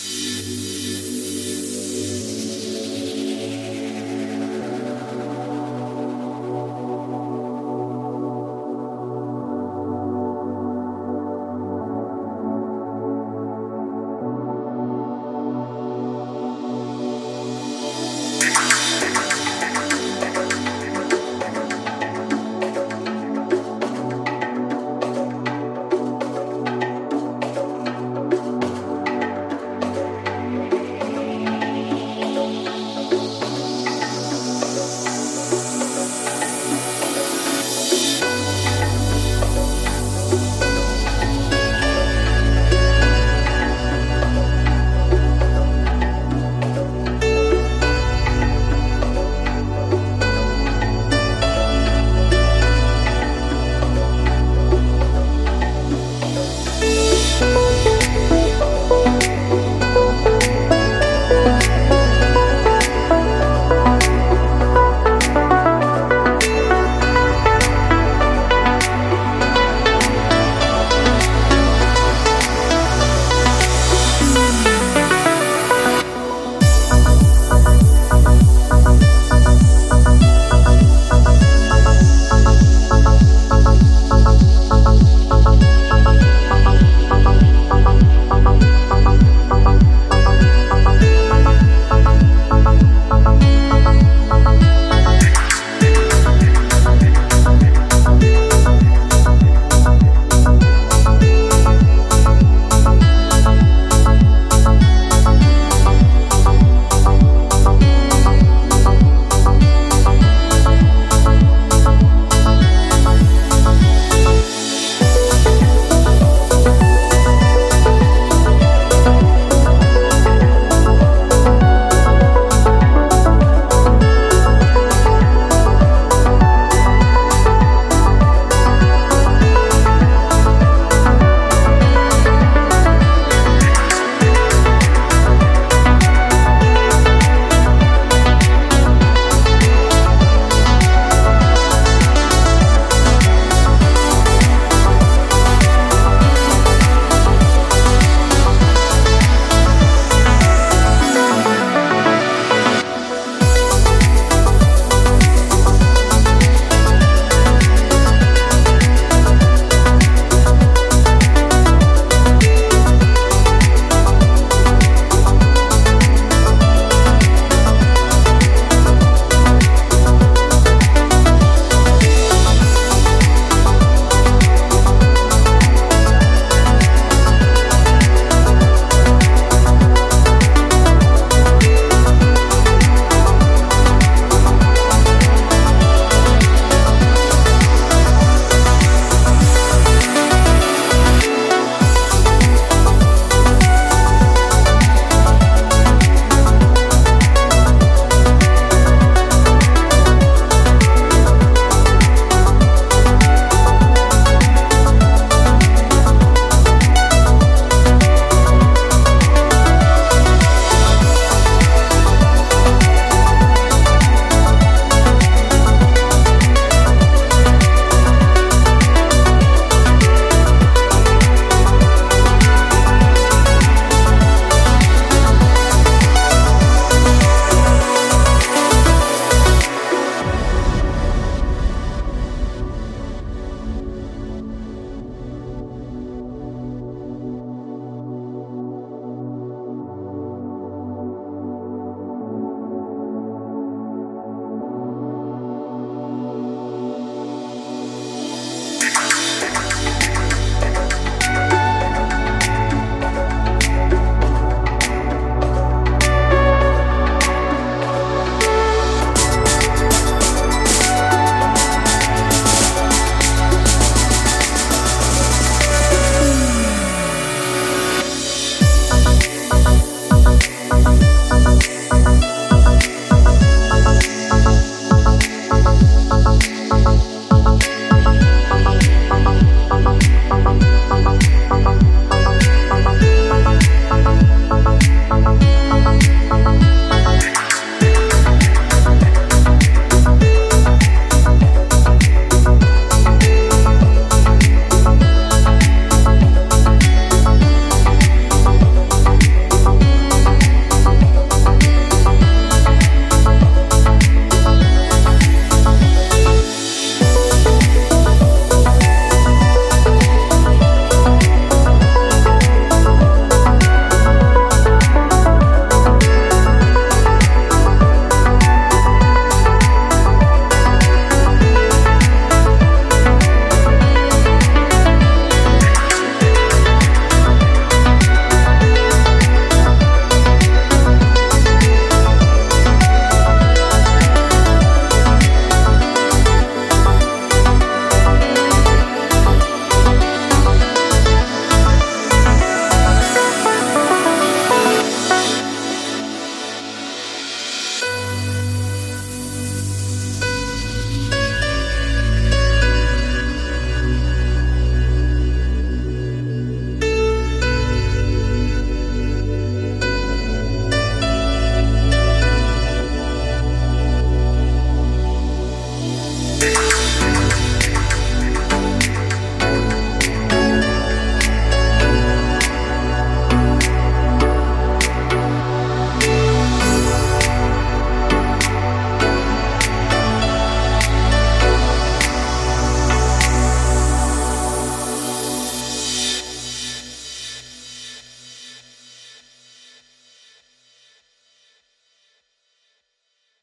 Peace.